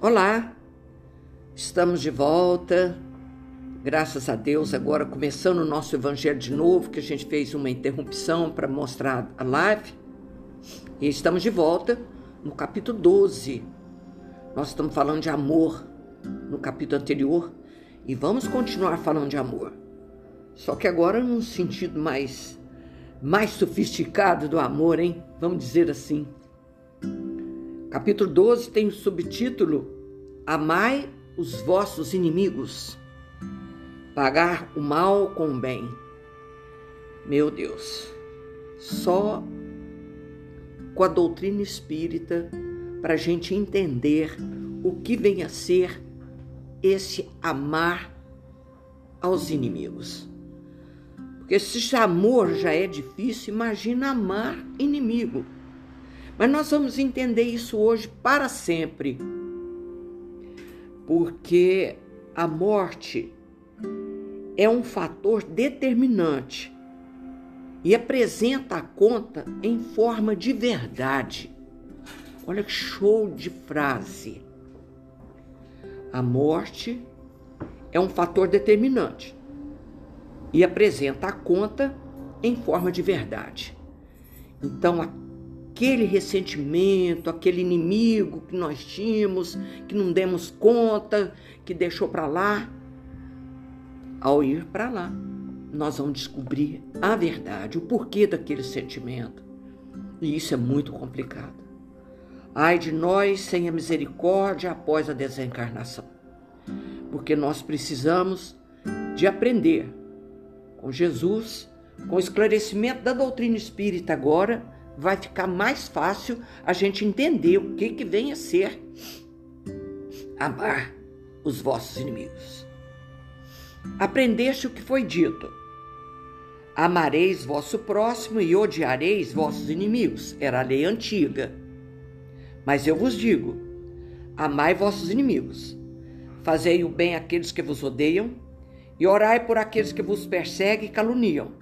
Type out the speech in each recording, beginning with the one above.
Olá, estamos de volta. Graças a Deus, agora começando o nosso evangelho de novo, que a gente fez uma interrupção para mostrar a live. E estamos de volta no capítulo 12. Nós estamos falando de amor no capítulo anterior e vamos continuar falando de amor. Só que agora num sentido mais mais sofisticado do amor, hein? Vamos dizer assim. Capítulo 12 tem o subtítulo Amai os vossos inimigos, pagar o mal com o bem. Meu Deus, só com a doutrina espírita para a gente entender o que vem a ser esse amar aos inimigos. Porque se amor já é difícil, imagina amar inimigo. Mas nós vamos entender isso hoje para sempre. Porque a morte é um fator determinante e apresenta a conta em forma de verdade. Olha que show de frase. A morte é um fator determinante e apresenta a conta em forma de verdade. Então, aquele ressentimento, aquele inimigo que nós tínhamos, que não demos conta, que deixou para lá, ao ir para lá, nós vamos descobrir a verdade, o porquê daquele sentimento. E isso é muito complicado. Ai de nós sem a misericórdia após a desencarnação. Porque nós precisamos de aprender com Jesus, com o esclarecimento da doutrina espírita agora, vai ficar mais fácil a gente entender o que, que vem a ser amar os vossos inimigos. Aprendeste o que foi dito. Amareis vosso próximo e odiareis vossos inimigos. Era a lei antiga. Mas eu vos digo: amai vossos inimigos. Fazei o bem àqueles que vos odeiam e orai por aqueles que vos perseguem e caluniam,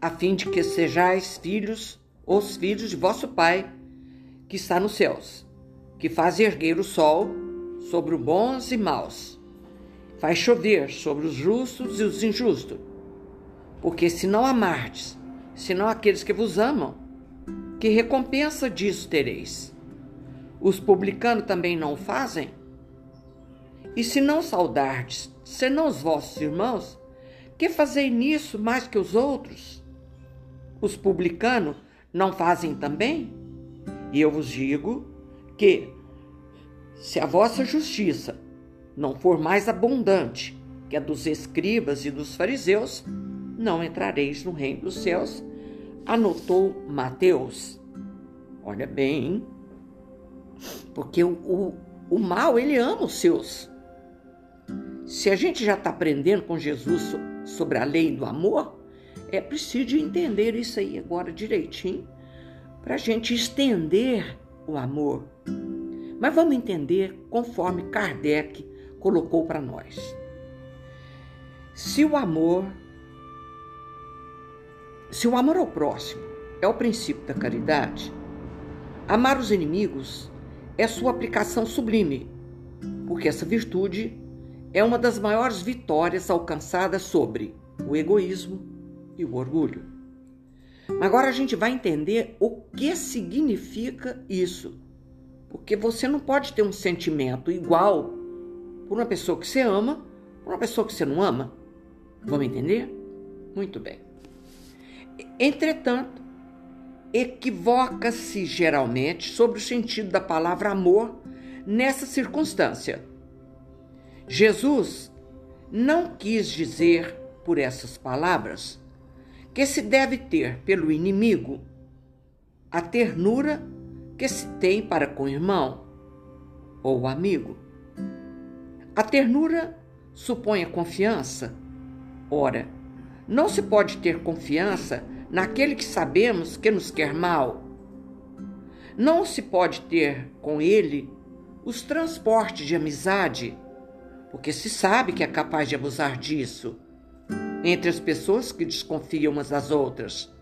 a fim de que sejais filhos os filhos de vosso Pai que está nos céus, que faz erguer o sol sobre os bons e maus, faz chover sobre os justos e os injustos. Porque se não amardes, senão aqueles que vos amam, que recompensa disso tereis? Os publicanos também não o fazem? E se não saudardes, senão os vossos irmãos, que fazei nisso mais que os outros? Os publicanos não fazem também? E eu vos digo que, se a vossa justiça não for mais abundante que a dos escribas e dos fariseus, não entrareis no reino dos céus, anotou Mateus. Olha bem, hein? porque o, o, o mal, ele ama os seus. Se a gente já está aprendendo com Jesus sobre a lei do amor, é preciso entender isso aí agora direitinho para a gente estender o amor. Mas vamos entender conforme Kardec colocou para nós. Se o amor, se o amor ao próximo é o princípio da caridade, amar os inimigos é sua aplicação sublime, porque essa virtude é uma das maiores vitórias alcançadas sobre o egoísmo e o orgulho. Agora a gente vai entender o que significa isso. Porque você não pode ter um sentimento igual por uma pessoa que você ama, por uma pessoa que você não ama. Vamos entender? Muito bem. Entretanto, equivoca-se geralmente sobre o sentido da palavra amor nessa circunstância. Jesus não quis dizer por essas palavras que se deve ter pelo inimigo, a ternura que se tem para com o irmão ou amigo. A ternura supõe a confiança. Ora, não se pode ter confiança naquele que sabemos que nos quer mal. Não se pode ter com ele os transportes de amizade, porque se sabe que é capaz de abusar disso entre as pessoas que desconfiam umas das outras.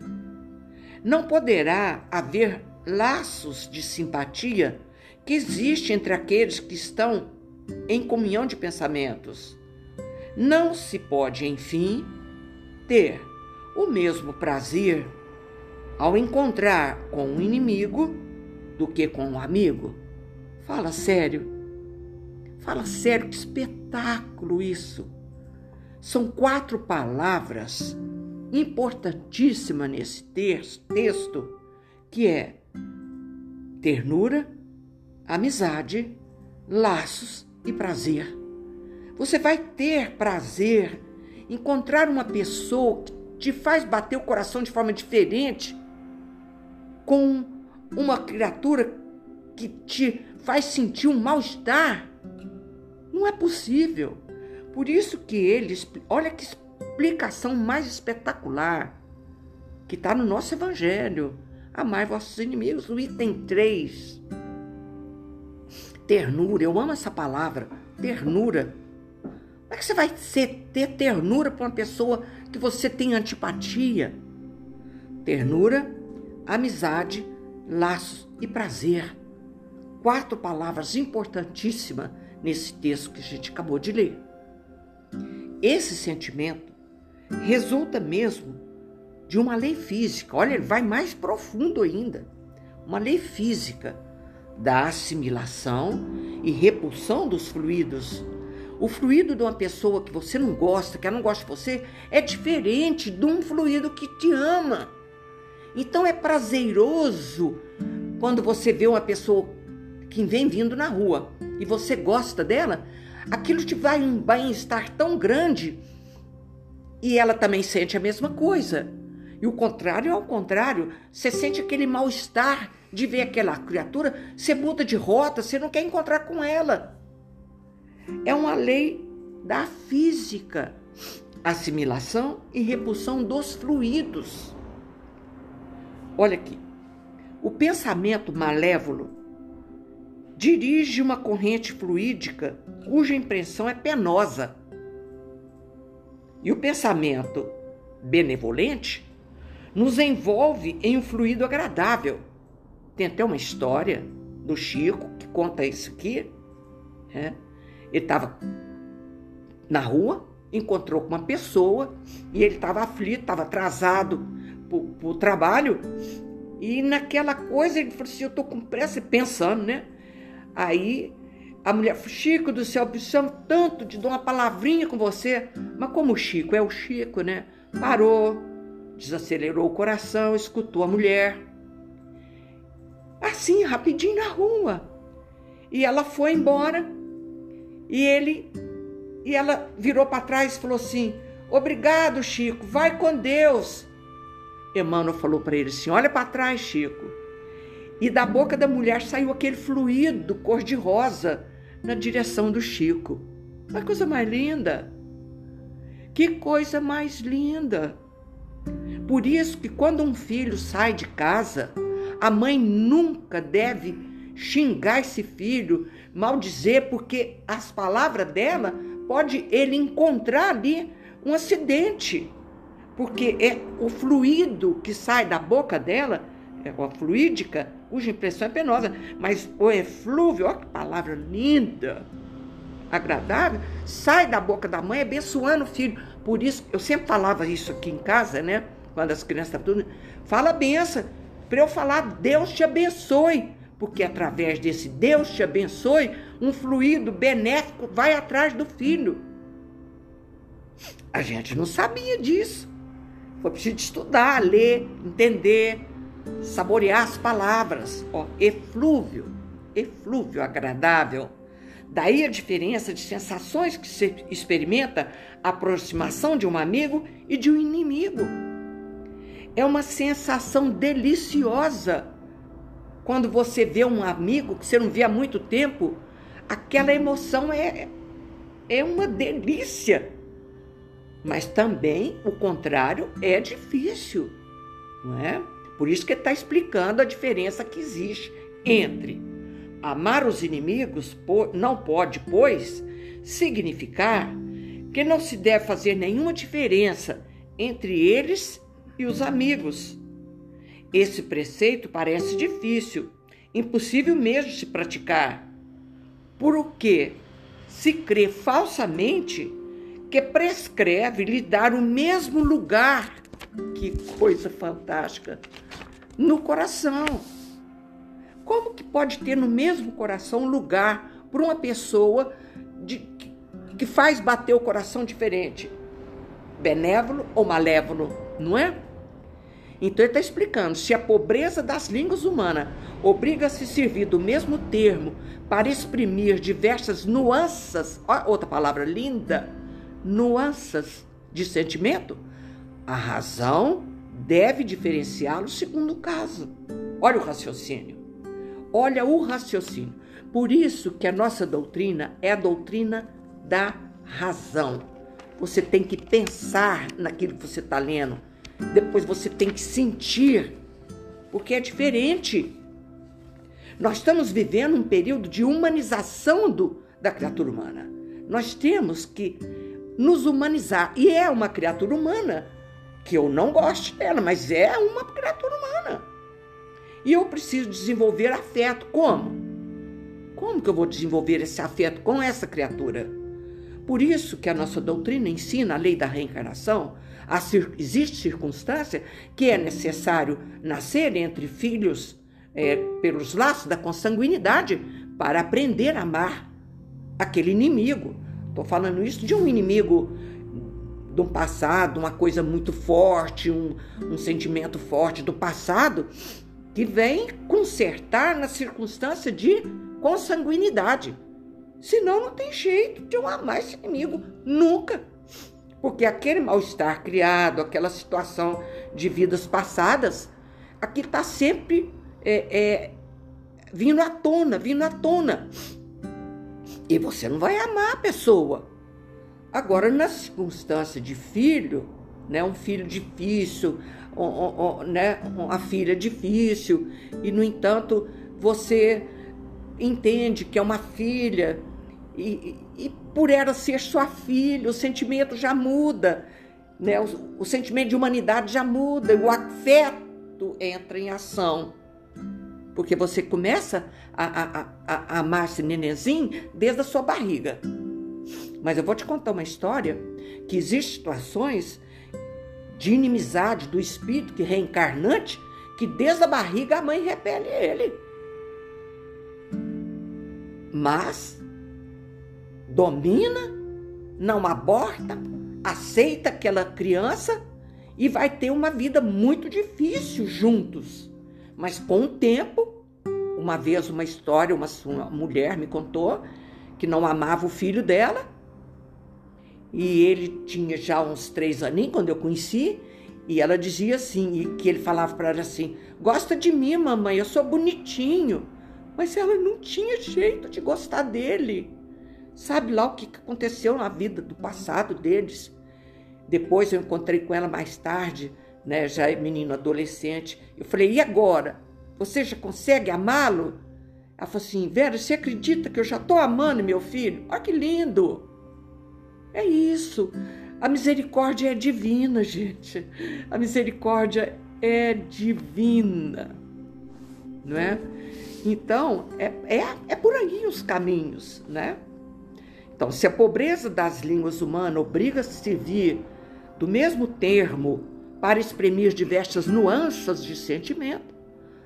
Não poderá haver laços de simpatia que existe entre aqueles que estão em comunhão de pensamentos. Não se pode, enfim, ter o mesmo prazer ao encontrar com um inimigo do que com um amigo. Fala sério. Fala sério, que espetáculo isso. São quatro palavras importantíssimas nesse texto, que é ternura, amizade, laços e prazer. Você vai ter prazer encontrar uma pessoa que te faz bater o coração de forma diferente com uma criatura que te faz sentir um mal-estar. Não é possível. Por isso que eles, olha que explicação mais espetacular que está no nosso Evangelho. Amai vossos inimigos, o item 3. Ternura, eu amo essa palavra, ternura. Como é que você vai ser, ter ternura para uma pessoa que você tem antipatia? Ternura, amizade, laços e prazer. Quatro palavras importantíssimas nesse texto que a gente acabou de ler. Esse sentimento resulta mesmo de uma lei física. Olha, ele vai mais profundo ainda. Uma lei física da assimilação e repulsão dos fluidos. O fluido de uma pessoa que você não gosta, que ela não gosta de você, é diferente de um fluido que te ama. Então é prazeroso quando você vê uma pessoa que vem vindo na rua e você gosta dela, aquilo te vai um bem-estar tão grande e ela também sente a mesma coisa. E o contrário é o contrário. Você sente aquele mal-estar de ver aquela criatura, você muda de rota, você não quer encontrar com ela. É uma lei da física. Assimilação e repulsão dos fluidos. Olha aqui. O pensamento malévolo dirige uma corrente fluídica cuja impressão é penosa. E o pensamento benevolente nos envolve em um fluido agradável. Tem até uma história do Chico que conta isso aqui. Né? Ele estava na rua, encontrou com uma pessoa e ele estava aflito, estava atrasado para o trabalho. E naquela coisa ele falou assim: Eu estou com pressa, pensando, né? Aí a mulher, Chico do céu, precisamos tanto de dar uma palavrinha com você. Mas como o Chico é o Chico, né? Parou, desacelerou o coração, escutou a mulher. Assim, rapidinho na rua. E ela foi embora. E ele e ela virou para trás e falou assim: "Obrigado, Chico. Vai com Deus." Emmanuel falou para ele assim: "Olha para trás, Chico." E da boca da mulher saiu aquele fluido cor-de-rosa na direção do Chico. Uma coisa mais linda. Que coisa mais linda. Por isso que quando um filho sai de casa, a mãe nunca deve xingar esse filho, maldizer, porque as palavras dela pode ele encontrar ali um acidente. Porque é o fluido que sai da boca dela, é a fluídica, cuja impressão é penosa, mas o eflúvio, olha que palavra linda, agradável, sai da boca da mãe abençoando o filho. Por isso, eu sempre falava isso aqui em casa, né? quando as crianças estavam tudo, fala benção, para eu falar Deus te abençoe, porque através desse Deus te abençoe, um fluido benéfico vai atrás do filho. A gente não sabia disso. Foi preciso estudar, ler, entender, saborear as palavras. Ó, eflúvio, eflúvio agradável. Daí a diferença de sensações que se experimenta a aproximação de um amigo e de um inimigo. É uma sensação deliciosa. Quando você vê um amigo que você não vê há muito tempo, aquela emoção é, é uma delícia. Mas também o contrário é difícil, não é? Por isso que ele está explicando a diferença que existe entre amar os inimigos não pode, pois, significar que não se deve fazer nenhuma diferença entre eles e os amigos. Esse preceito parece difícil impossível mesmo de se praticar, porque se crê falsamente que prescreve lhe dar o mesmo lugar, que coisa fantástica, no coração. Como que pode ter no mesmo coração lugar para uma pessoa de, que faz bater o coração diferente? Benévolo ou malévolo, não é? Então ele está explicando: se a pobreza das línguas humanas obriga a se servir do mesmo termo para exprimir diversas nuances, outra palavra linda, nuances de sentimento, a razão deve diferenciá-lo segundo o caso. Olha o raciocínio. Olha o raciocínio. Por isso que a nossa doutrina é a doutrina da razão. Você tem que pensar naquilo que você está lendo. Depois você tem que sentir, porque é diferente. Nós estamos vivendo um período de humanização do, da criatura humana. Nós temos que nos humanizar. E é uma criatura humana, que eu não gosto dela, mas é uma criatura humana. E eu preciso desenvolver afeto. Como? Como que eu vou desenvolver esse afeto com essa criatura? Por isso que a nossa doutrina ensina a lei da reencarnação. Existe circunstância que é necessário nascer entre filhos é, pelos laços da consanguinidade para aprender a amar aquele inimigo. Estou falando isso de um inimigo de um passado, uma coisa muito forte, um, um sentimento forte do passado, que vem consertar na circunstância de consanguinidade. Senão não tem jeito de eu amar esse inimigo, nunca. Porque aquele mal-estar criado, aquela situação de vidas passadas, aqui está sempre é, é, vindo à tona, vindo à tona. E você não vai amar a pessoa. Agora, na circunstância de filho, né, um filho difícil, né, uma filha difícil, e no entanto você entende que é uma filha, e, e, por ela ser sua filha, o sentimento já muda, né, o, o sentimento de humanidade já muda, o afeto entra em ação porque você começa a, a, a, a amar esse nenenzinho desde a sua barriga. Mas eu vou te contar uma história que existem situações de inimizade do espírito que reencarnante que desde a barriga a mãe repele ele. Mas domina, não aborta, aceita aquela criança e vai ter uma vida muito difícil juntos. Mas com o tempo, uma vez uma história, uma, uma mulher me contou que não amava o filho dela. E ele tinha já uns três aninhos quando eu conheci. E ela dizia assim, e que ele falava para ela assim: Gosta de mim, mamãe, eu sou bonitinho. Mas ela não tinha jeito de gostar dele. Sabe lá o que aconteceu na vida do passado deles? Depois eu encontrei com ela mais tarde né, já é menino adolescente. Eu falei, e agora? Você já consegue amá-lo? Ela falou assim, Vera, você acredita que eu já estou amando meu filho? Olha que lindo! É isso. A misericórdia é divina, gente. A misericórdia é divina, não é? Então, é, é, é por aí os caminhos, né? Então, se a pobreza das línguas humanas obriga a servir do mesmo termo para exprimir diversas nuances de sentimento.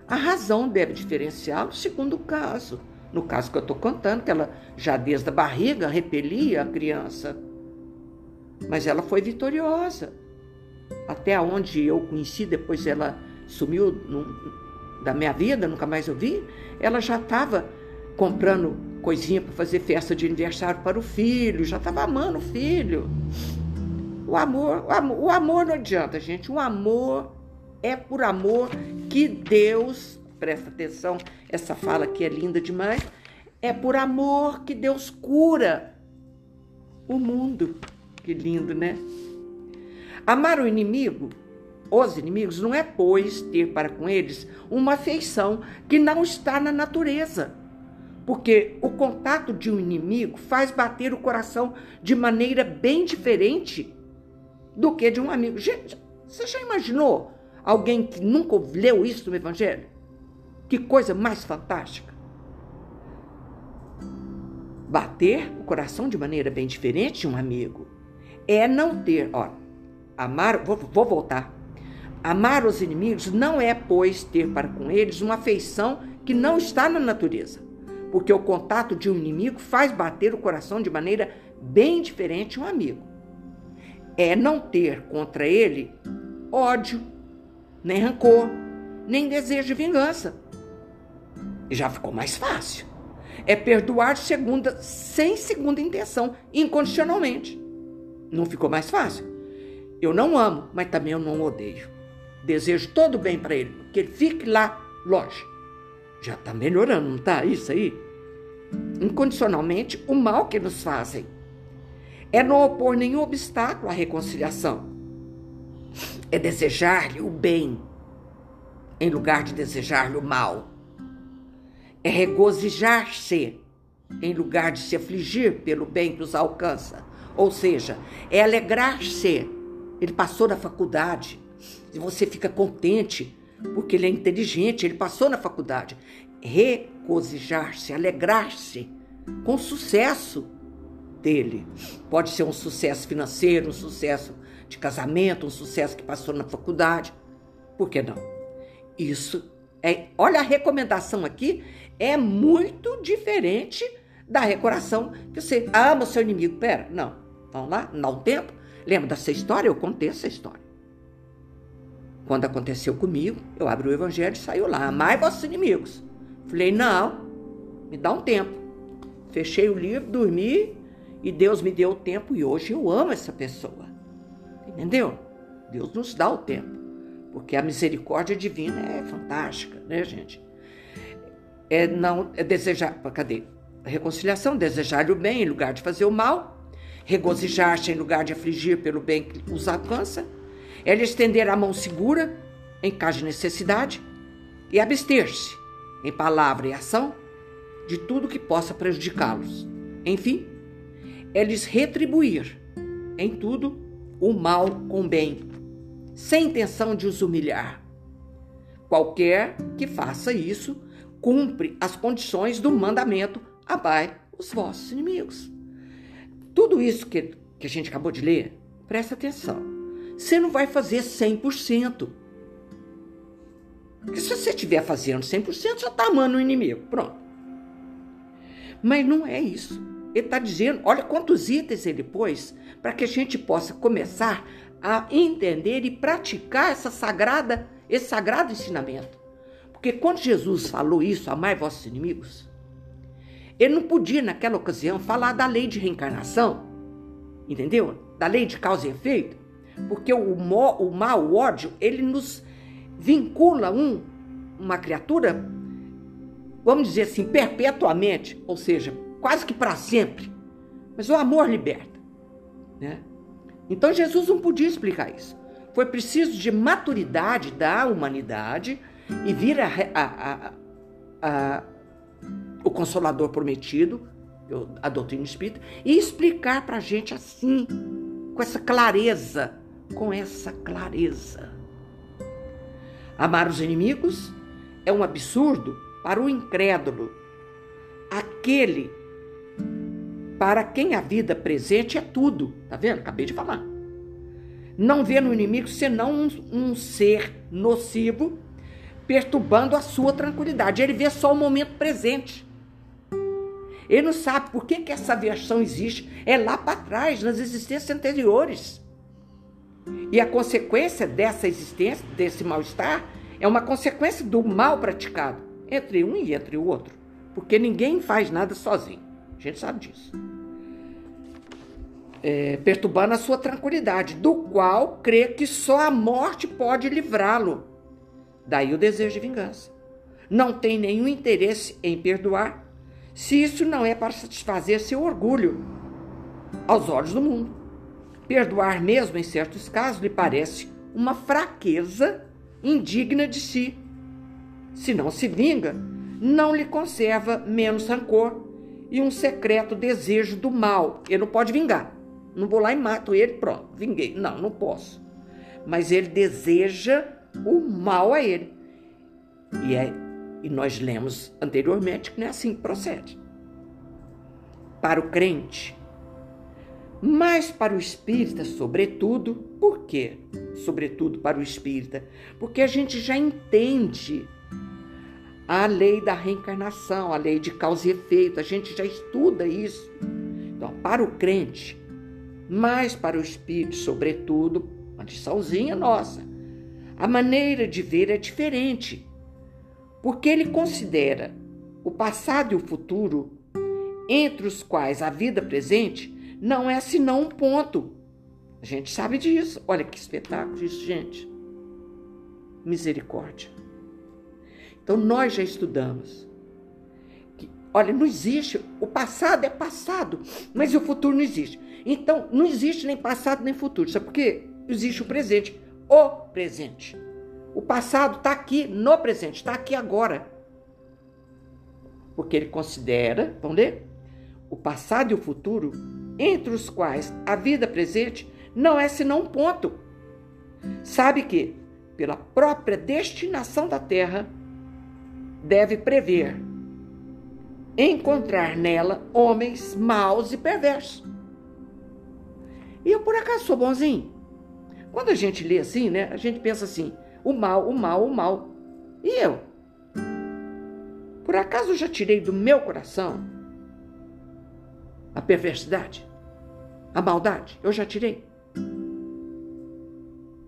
A razão deve diferenciá-lo segundo o caso. No caso que eu estou contando, que ela já desde a barriga repelia a criança. Mas ela foi vitoriosa. Até onde eu conheci, depois ela sumiu no, da minha vida, nunca mais eu vi, ela já estava comprando coisinha para fazer festa de aniversário para o filho, já estava amando o filho. O amor, o amor, o amor não adianta, gente. O amor é por amor que Deus, presta atenção, essa fala aqui é linda demais. É por amor que Deus cura o mundo. Que lindo, né? Amar o inimigo, os inimigos, não é, pois, ter para com eles uma afeição que não está na natureza. Porque o contato de um inimigo faz bater o coração de maneira bem diferente do que de um amigo. Gente, você já imaginou alguém que nunca leu isso no Evangelho? Que coisa mais fantástica! Bater o coração de maneira bem diferente de um amigo é não ter, ó, amar, vou, vou voltar. Amar os inimigos não é, pois, ter para com eles uma afeição que não está na natureza, porque o contato de um inimigo faz bater o coração de maneira bem diferente um amigo. É não ter contra ele ódio, nem rancor, nem desejo de vingança. E já ficou mais fácil. É perdoar segunda, sem segunda intenção, incondicionalmente. Não ficou mais fácil? Eu não amo, mas também eu não odeio. Desejo todo o bem para ele, que ele fique lá longe. Já está melhorando, não está? Isso aí? Incondicionalmente, o mal que nos fazem. É não opor nenhum obstáculo à reconciliação. É desejar-lhe o bem, em lugar de desejar-lhe o mal. É regozijar-se, em lugar de se afligir pelo bem que os alcança. Ou seja, é alegrar-se. Ele passou na faculdade. E você fica contente porque ele é inteligente, ele passou na faculdade. Regozijar-se, alegrar-se com o sucesso dele. Pode ser um sucesso financeiro, um sucesso de casamento, um sucesso que passou na faculdade. Por que não? Isso é. Olha, a recomendação aqui é muito diferente da recoração que você ama o seu inimigo. Pera, não. Vamos lá? Dá um tempo. Lembra dessa história? Eu contei essa história. Quando aconteceu comigo, eu abri o evangelho e saiu lá. Amai vossos inimigos. Falei, não, me dá um tempo. Fechei o livro, dormi e Deus me deu o tempo e hoje eu amo essa pessoa. Entendeu? Deus nos dá o tempo. Porque a misericórdia divina é fantástica, né, gente? É não é desejar, cadê? Reconciliação, desejar o bem em lugar de fazer o mal regozijar-se em lugar de afligir pelo bem que os alcança, é estender a mão segura em caso de necessidade e abster-se, em palavra e ação, de tudo que possa prejudicá-los. Enfim, é lhes retribuir em tudo o mal com bem, sem intenção de os humilhar. Qualquer que faça isso cumpre as condições do mandamento: amai os vossos inimigos. Tudo isso que, que a gente acabou de ler, presta atenção. Você não vai fazer 100%. Porque se você estiver fazendo 100%, já está amando o inimigo. Pronto. Mas não é isso. Ele está dizendo, olha quantos itens ele pôs para que a gente possa começar a entender e praticar essa sagrada, esse sagrado ensinamento. Porque quando Jesus falou isso, amai vossos inimigos, ele não podia, naquela ocasião, falar da lei de reencarnação, entendeu? Da lei de causa e efeito, porque o, mo, o mal, o ódio, ele nos vincula um, uma criatura, vamos dizer assim, perpetuamente, ou seja, quase que para sempre. Mas o amor liberta, né? Então Jesus não podia explicar isso. Foi preciso de maturidade da humanidade e vir a, a, a, a Consolador Prometido, a doutrina espírita, e explicar para a gente assim, com essa clareza, com essa clareza. Amar os inimigos é um absurdo para o incrédulo, aquele para quem a vida presente é tudo. Tá vendo? Acabei de falar. Não vê no inimigo senão um, um ser nocivo perturbando a sua tranquilidade. Ele vê só o momento presente. Ele não sabe por que, que essa versão existe. É lá para trás, nas existências anteriores. E a consequência dessa existência, desse mal-estar, é uma consequência do mal praticado entre um e entre o outro. Porque ninguém faz nada sozinho. A gente sabe disso. É, perturbando a sua tranquilidade, do qual crê que só a morte pode livrá-lo. Daí o desejo de vingança. Não tem nenhum interesse em perdoar se isso não é para satisfazer seu orgulho aos olhos do mundo. Perdoar, mesmo em certos casos, lhe parece uma fraqueza indigna de si. Se não se vinga, não lhe conserva menos rancor e um secreto desejo do mal. Ele não pode vingar. Não vou lá e mato ele, pronto, vinguei. Não, não posso. Mas ele deseja o mal a ele. E é E nós lemos anteriormente que não é assim que procede. Para o crente, mas para o espírita, sobretudo, por quê? Sobretudo para o espírita, porque a gente já entende a lei da reencarnação, a lei de causa e efeito, a gente já estuda isso. Então, para o crente, mas para o espírito, sobretudo, uma liçãozinha nossa, a maneira de ver é diferente, porque ele considera o passado e o futuro, entre os quais a vida presente não é senão um ponto. A gente sabe disso. Olha que espetáculo isso, gente. Misericórdia. Então nós já estudamos. Que, olha, não existe. O passado é passado, mas o futuro não existe. Então não existe nem passado nem futuro. Sabe por quê? Existe o presente. O presente. O passado está aqui no presente, está aqui agora. Porque ele considera, vamos ler? O passado e o futuro entre os quais a vida presente não é senão um ponto. Sabe que, pela própria destinação da terra, deve prever encontrar nela homens maus e perversos. E eu, por acaso, sou bonzinho? Quando a gente lê assim, né, a gente pensa assim: o mal, o mal, o mal. E eu? Por acaso já tirei do meu coração a perversidade? A maldade, eu já tirei.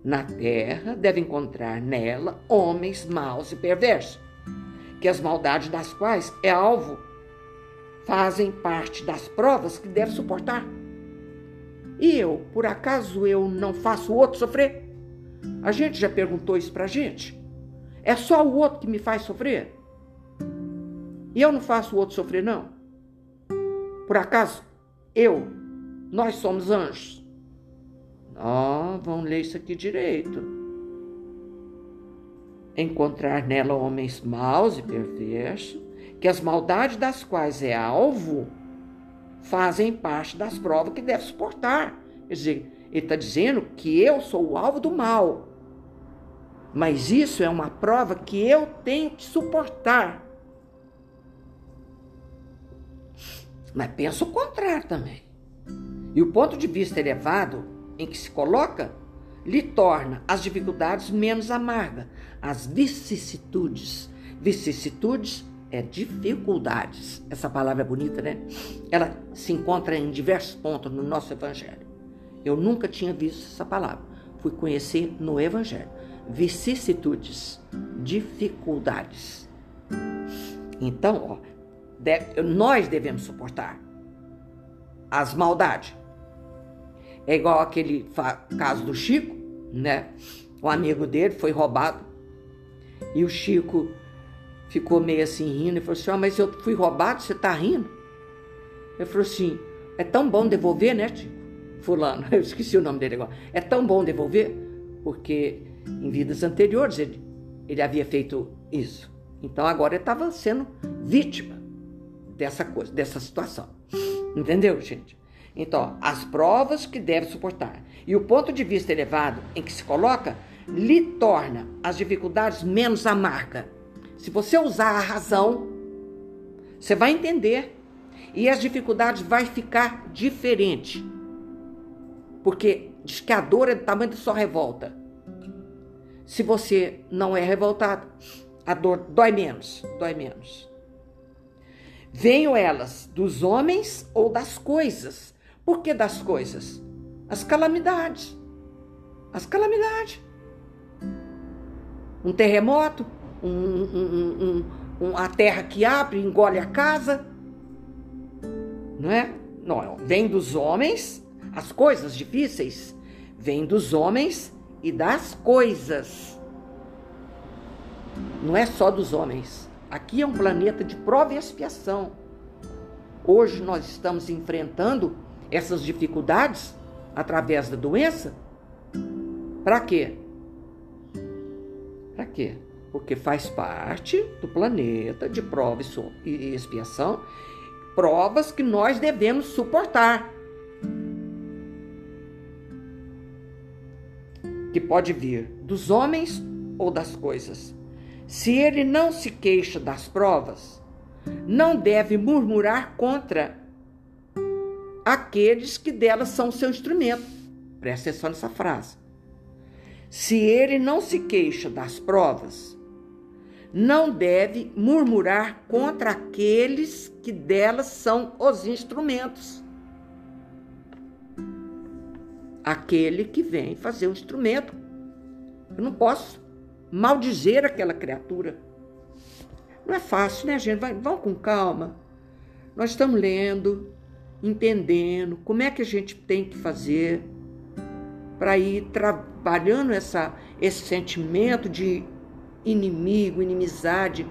Na terra deve encontrar nela homens maus e perversos, que as maldades das quais é alvo fazem parte das provas que deve suportar. E eu, por acaso eu não faço o outro sofrer? A gente já perguntou isso pra gente. É só o outro que me faz sofrer? E eu não faço o outro sofrer, não? Por acaso eu nós somos anjos. Oh, vamos ler isso aqui direito. Encontrar nela homens maus e perversos, que as maldades das quais é alvo fazem parte das provas que deve suportar. Quer dizer, ele está dizendo que eu sou o alvo do mal. Mas isso é uma prova que eu tenho que suportar. Mas pensa o contrário também. E o ponto de vista elevado em que se coloca lhe torna as dificuldades menos amargas, as vicissitudes. Vicissitudes é dificuldades. Essa palavra é bonita, né? Ela se encontra em diversos pontos no nosso evangelho. Eu nunca tinha visto essa palavra. Fui conhecer no evangelho. Vicissitudes, dificuldades. Então, ó, deve, nós devemos suportar as maldades, é igual aquele caso do Chico, né? O amigo dele foi roubado e o Chico ficou meio assim rindo e falou assim: oh, Mas eu fui roubado, você tá rindo? Ele falou assim: É tão bom devolver, né, Chico? Fulano, eu esqueci o nome dele agora. É tão bom devolver, porque em vidas anteriores ele, ele havia feito isso. Então agora ele estava sendo vítima dessa coisa, dessa situação. Entendeu, gente? Então, as provas que deve suportar e o ponto de vista elevado em que se coloca lhe torna as dificuldades menos amargas. Se você usar a razão, você vai entender e as dificuldades vai ficar diferente. Porque diz que a dor é do tamanho da sua revolta. Se você não é revoltado, a dor dói menos, dói menos. Venham elas dos homens ou das coisas, por que das coisas? As calamidades. As calamidades. Um terremoto, um, um, um, a terra que abre, engole a casa. Não é? Não, vem dos homens, as coisas difíceis, vem dos homens e das coisas. Não é só dos homens. Aqui é um planeta de prova e expiação. Hoje nós estamos enfrentando essas dificuldades através da doença? Para quê? Para quê? Porque faz parte do planeta de prova e expiação, provas que nós devemos suportar. Que pode vir dos homens ou das coisas, Se ele não se queixa das provas, não deve murmurar contra aqueles que delas são seu instrumento. Presta atenção nessa frase. Se ele não se queixa das provas, não deve murmurar contra aqueles que delas são os instrumentos. Aquele que vem fazer o instrumento. Eu não posso maldizer aquela criatura. Não é fácil, né, gente? Vai, vão com calma. Nós estamos lendo, entendendo como é que a gente tem que fazer para ir trabalhando essa, esse sentimento de inimigo, inimizade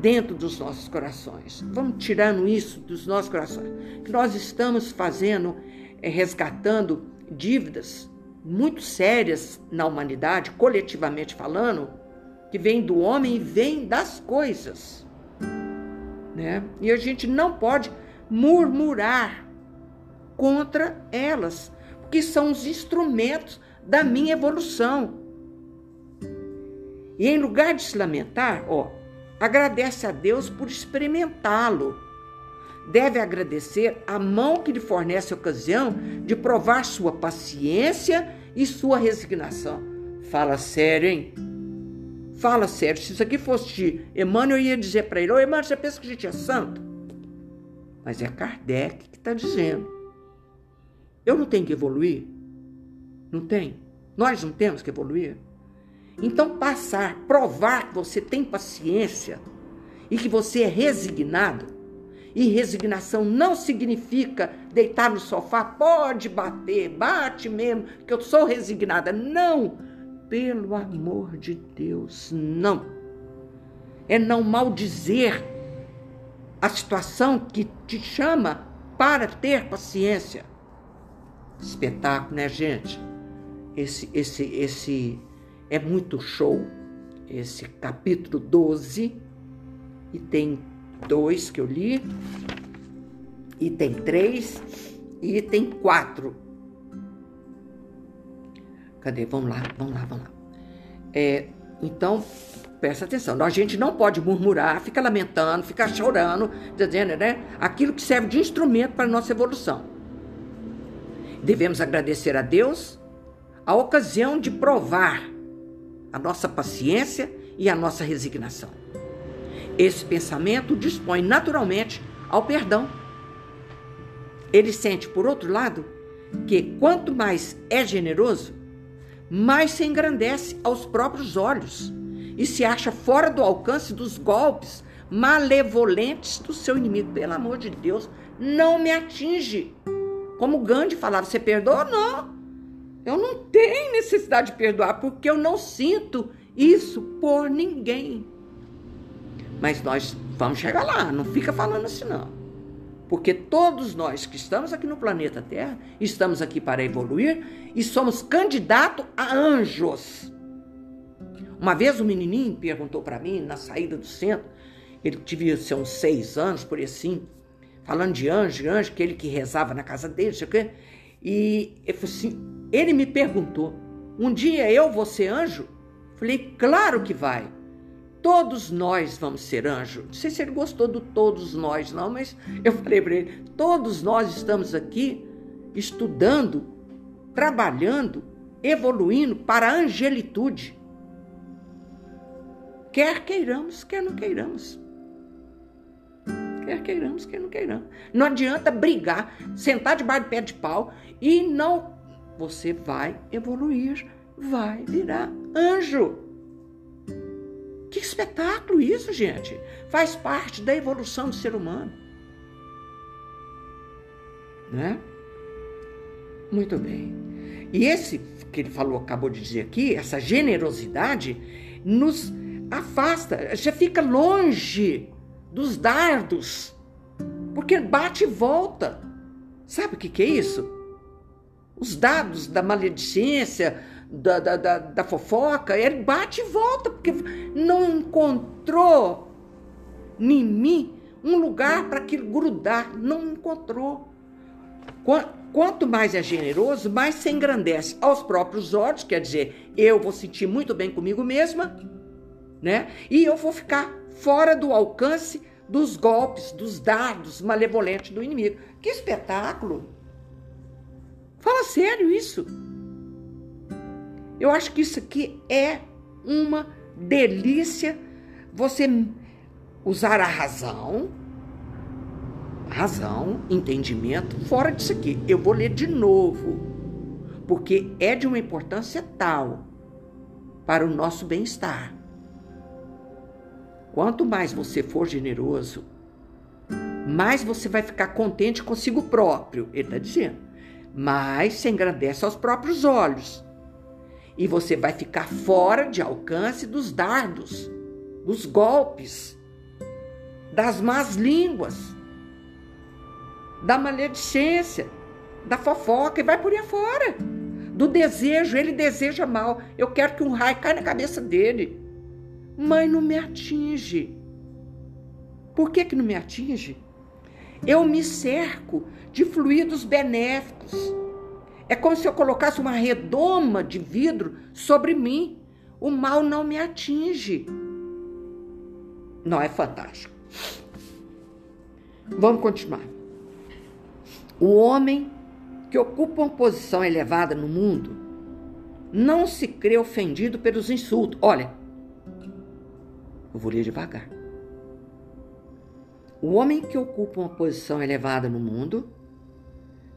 dentro dos nossos corações. Vamos tirando isso dos nossos corações. Que nós estamos fazendo, é, resgatando dívidas muito sérias na humanidade, coletivamente falando, que vem do homem e vem das coisas. Né? E a gente não pode murmurar contra elas, porque são os instrumentos da minha evolução. E em lugar de se lamentar, ó, agradece a Deus por experimentá-lo. Deve agradecer a mão que lhe fornece a ocasião de provar sua paciência e sua resignação. Fala sério, hein? Fala sério. Se isso aqui fosse de Emmanuel, eu ia dizer para ele: Ô Emmanuel, você pensa que a gente é santo? Mas é Kardec que está dizendo. Eu não tenho que evoluir? Não tem? Nós não temos que evoluir? Então, passar, provar que você tem paciência e que você é resignado, e resignação não significa deitar no sofá, pode bater, bate mesmo, que eu sou resignada. Não! Pelo amor de Deus, não. É não maldizer a situação que te chama para ter paciência. Espetáculo, né, gente? Esse, esse, esse é muito show. Esse capítulo 12, e tem dois que eu li, e tem três, e tem quatro. Cadê? Vamos lá, vamos lá, vamos lá. É, então, presta atenção. A gente não pode murmurar, ficar lamentando, ficar chorando, dizendo, né? Aquilo que serve de instrumento para a nossa evolução. Devemos agradecer a Deus a ocasião de provar a nossa paciência e a nossa resignação. Esse pensamento dispõe naturalmente ao perdão. Ele sente, por outro lado, que quanto mais é generoso, mais se engrandece aos próprios olhos e se acha fora do alcance dos golpes malevolentes do seu inimigo. Pelo amor de Deus, não me atinge. Como Gandhi falava, você perdoa? Não. Eu não tenho necessidade de perdoar porque eu não sinto isso por ninguém. Mas nós vamos chegar lá, não fica falando assim não. Porque todos nós que estamos aqui no planeta Terra, estamos aqui para evoluir e somos candidatos a anjos. Uma vez um menininho perguntou para mim na saída do centro, ele devia ser uns seis anos, por assim, falando de anjo, anjo, que ele que rezava na casa dele, sei o quê. E ele assim: ele me perguntou: um dia eu vou ser anjo? Falei: claro que vai. Todos nós vamos ser anjo. Não sei se ele gostou do todos nós, não, mas eu falei para ele: todos nós estamos aqui estudando, trabalhando, evoluindo para a angelitude. Quer queiramos, quer não queiramos. Quer queiramos, quer não queiramos. Não adianta brigar, sentar debaixo de pé de pau e não você vai evoluir, vai virar anjo. Que espetáculo isso, gente! Faz parte da evolução do ser humano. Né? Muito bem. E esse que ele falou, acabou de dizer aqui, essa generosidade nos afasta, já fica longe dos dardos, porque bate e volta. Sabe o que, que é isso? os dados da maledicência, da, da, da, da fofoca, ele bate e volta, porque não encontrou em mim um lugar para que grudar, não encontrou. Quanto mais é generoso, mais se engrandece aos próprios olhos, quer dizer, eu vou sentir muito bem comigo mesma, né? E eu vou ficar fora do alcance dos golpes, dos dardos malevolentes do inimigo. Que espetáculo! Fala sério isso. Eu acho que isso aqui é uma delícia você usar a razão, razão, entendimento, fora disso aqui. Eu vou ler de novo, porque é de uma importância tal para o nosso bem-estar. Quanto mais você for generoso, mais você vai ficar contente consigo próprio, ele está dizendo. Mais se engrandece aos próprios olhos. E você vai ficar fora de alcance dos dardos, dos golpes, das más línguas, da maledicência, da fofoca e vai por aí fora. Do desejo, ele deseja mal. Eu quero que um raio caia na cabeça dele. Mãe, não me atinge. Por que, que não me atinge? Eu me cerco de fluidos benéficos. É como se eu colocasse uma redoma de vidro sobre mim. O mal não me atinge. Não é fantástico. Vamos continuar. O homem que ocupa uma posição elevada no mundo não se crê ofendido pelos insultos. Olha, eu vou ler devagar. O homem que ocupa uma posição elevada no mundo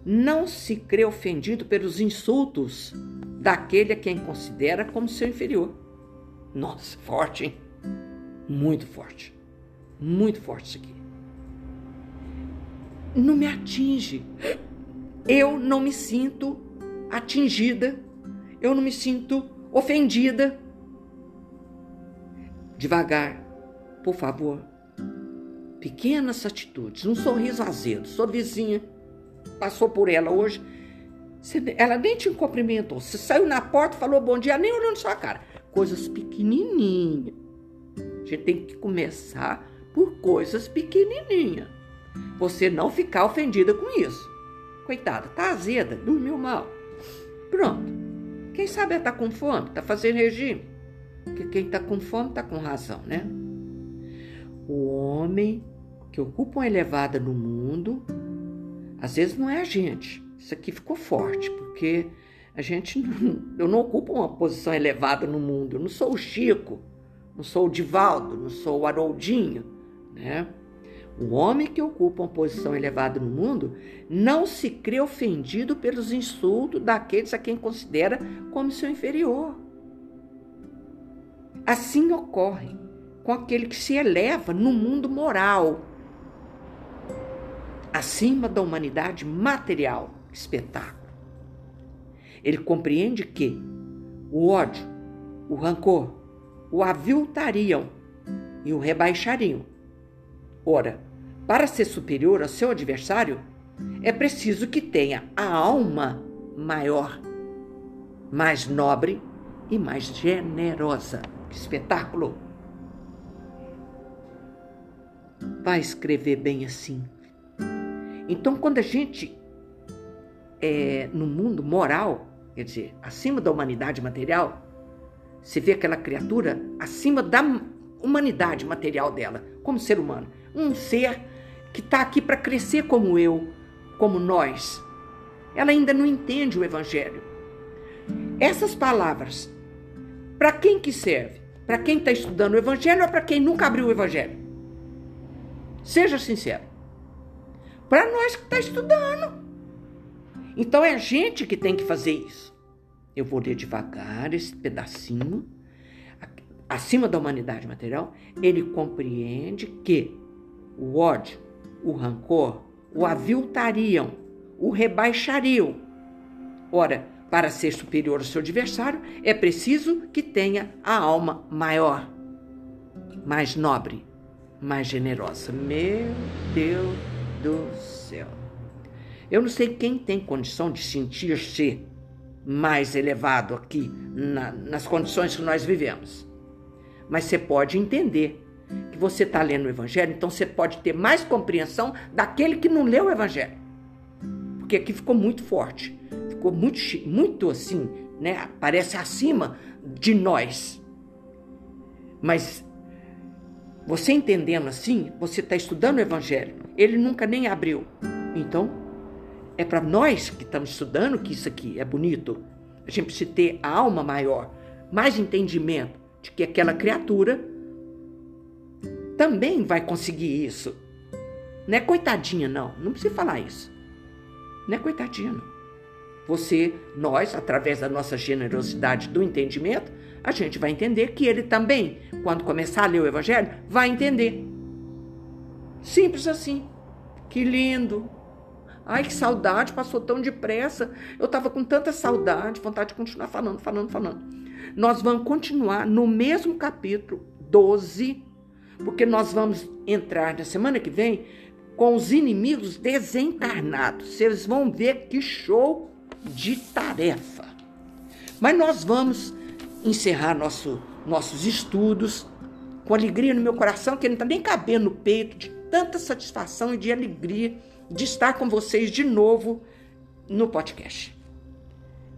não se crê ofendido pelos insultos daquele a quem considera como seu inferior. Nossa, forte, hein? Muito forte. Muito forte isso aqui. Não me atinge. Eu não me sinto atingida. Eu não me sinto ofendida devagar, por favor. Pequenas atitudes, um sorriso azedo. Sua vizinha passou por ela hoje, ela nem te cumprimentou. Você saiu na porta, falou bom dia, nem olhando sua cara. Coisas pequenininhas. A gente tem que começar por coisas pequenininhas. Você não ficar ofendida com isso. Coitada, tá azeda, dormiu mal. Pronto. Quem sabe ela tá com fome, tá fazendo regime. Porque quem está com fome está com razão, né? O homem que ocupa uma elevada no mundo, às vezes não é a gente. Isso aqui ficou forte, porque a gente não, eu não ocupo uma posição elevada no mundo. Eu não sou o Chico, não sou o Divaldo, não sou o Haroldinho, né? O homem que ocupa uma posição elevada no mundo não se crê ofendido pelos insultos daqueles a quem considera como seu inferior. Assim ocorre com aquele que se eleva no mundo moral, acima da humanidade material. Espetáculo. Ele compreende que o ódio, o rancor, o aviltariam e o rebaixariam. Ora, para ser superior ao seu adversário, é preciso que tenha a alma maior, mais nobre e mais generosa. Que espetáculo! Vai escrever bem assim. Então, quando a gente é no mundo moral, quer dizer, acima da humanidade material, você vê aquela criatura acima da humanidade material dela, como ser humano. Um ser que está aqui para crescer como eu, como nós. Ela ainda não entende o Evangelho. Essas palavras para quem que serve? Para quem está estudando o Evangelho ou para quem nunca abriu o Evangelho? Seja sincero. Para nós que está estudando. Então é a gente que tem que fazer isso. Eu vou ler devagar esse pedacinho. Acima da humanidade material, ele compreende que o ódio, o rancor, o aviltariam, o rebaixariam. Ora, para ser superior ao seu adversário, é preciso que tenha a alma maior, mais nobre, mais generosa. Meu Deus do céu. Eu não sei quem tem condição de sentir-se mais elevado aqui na, nas condições que nós vivemos. Mas você pode entender que você está lendo o Evangelho, então você pode ter mais compreensão daquele que não leu o Evangelho. Porque aqui ficou muito forte ficou muito, muito assim, né? Parece acima de nós. Mas você entendendo assim, você está estudando o Evangelho. Ele nunca nem abriu. Então, é para nós que estamos estudando que isso aqui é bonito. A gente precisa ter a alma maior, mais entendimento de que aquela criatura também vai conseguir isso. Não é coitadinha, não. Não precisa falar isso. Não é coitadinha, não. Você, nós, através da nossa generosidade do entendimento, a gente vai entender que ele também, quando começar a ler o Evangelho, vai entender. Simples assim. Que lindo. Ai, que saudade, passou tão depressa. Eu estava com tanta saudade, vontade de continuar falando, falando, falando. Nós vamos continuar no mesmo capítulo 12, porque nós vamos entrar na semana que vem com os inimigos desencarnados. Vocês vão ver que show de tarefa. Mas nós vamos encerrar nosso, nossos estudos com alegria no meu coração, que não está nem cabendo no peito, de tanta satisfação e de alegria de estar com vocês de novo no podcast.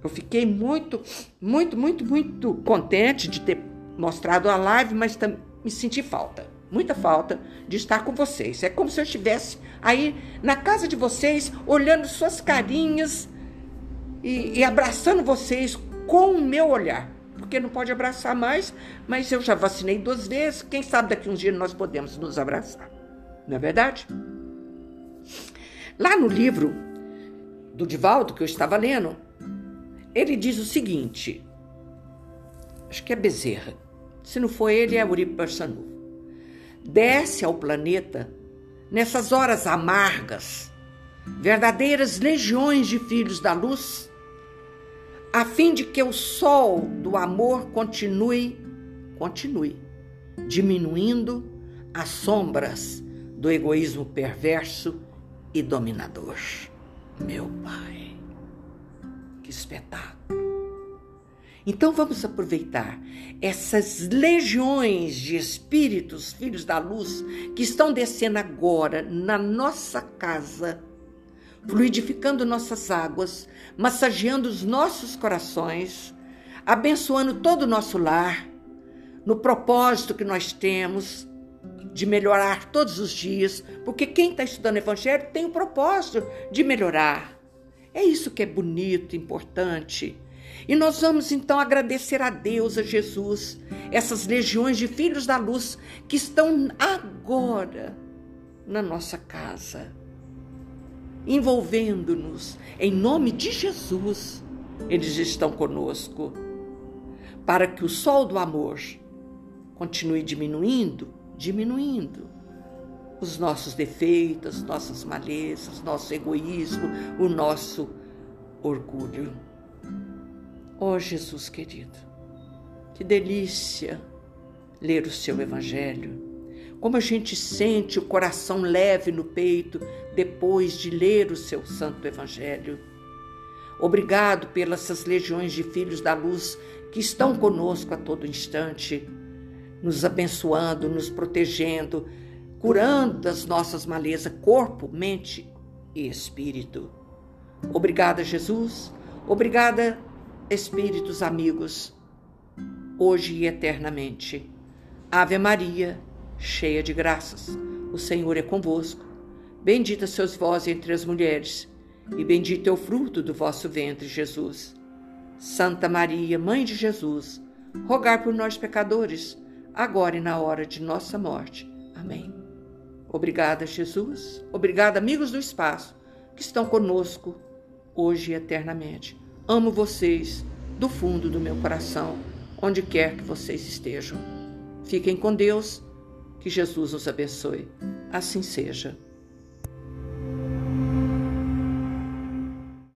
Eu fiquei muito, muito, muito, muito contente de ter mostrado a live, mas me senti falta, muita falta de estar com vocês. É como se eu estivesse aí na casa de vocês, olhando suas carinhas e, e abraçando vocês com o meu olhar porque não pode abraçar mais, mas eu já vacinei duas vezes, quem sabe daqui uns dias nós podemos nos abraçar. Não é verdade? Lá no livro do Divaldo, que eu estava lendo, ele diz o seguinte: acho que é Bezerra, se não for ele, é Uribe Barçanu. Desce ao planeta nessas horas amargas, verdadeiras legiões de filhos da luz a fim de que o sol do amor continue, continue diminuindo as sombras do egoísmo perverso e dominador. Meu Pai, que espetáculo! Então vamos aproveitar essas legiões de espíritos, filhos da luz, que estão descendo agora na nossa casa fluidificando nossas águas, massageando os nossos corações, abençoando todo o nosso lar, no propósito que nós temos de melhorar todos os dias, porque quem está estudando Evangelho tem o propósito de melhorar. É isso que é bonito, importante. E nós vamos então agradecer a Deus, a Jesus, essas legiões de filhos da luz que estão agora na nossa casa envolvendo-nos. Em nome de Jesus, eles estão conosco. Para que o sol do amor continue diminuindo, diminuindo os nossos defeitos, nossas malezas, nosso egoísmo, o nosso orgulho. Oh Jesus querido, que delícia ler o seu Evangelho como a gente sente o coração leve no peito depois de ler o seu santo evangelho. Obrigado pelas legiões de filhos da luz que estão conosco a todo instante, nos abençoando, nos protegendo, curando das nossas malezas, corpo, mente e espírito. Obrigada, Jesus. Obrigada, espíritos amigos, hoje e eternamente. Ave Maria cheia de graças. O Senhor é convosco. Bendita sois vós entre as mulheres, e bendito é o fruto do vosso ventre, Jesus. Santa Maria, Mãe de Jesus, rogai por nós, pecadores, agora e na hora de nossa morte. Amém. Obrigada, Jesus. Obrigada, amigos do espaço, que estão conosco hoje e eternamente. Amo vocês do fundo do meu coração, onde quer que vocês estejam. Fiquem com Deus que Jesus os abençoe. Assim seja.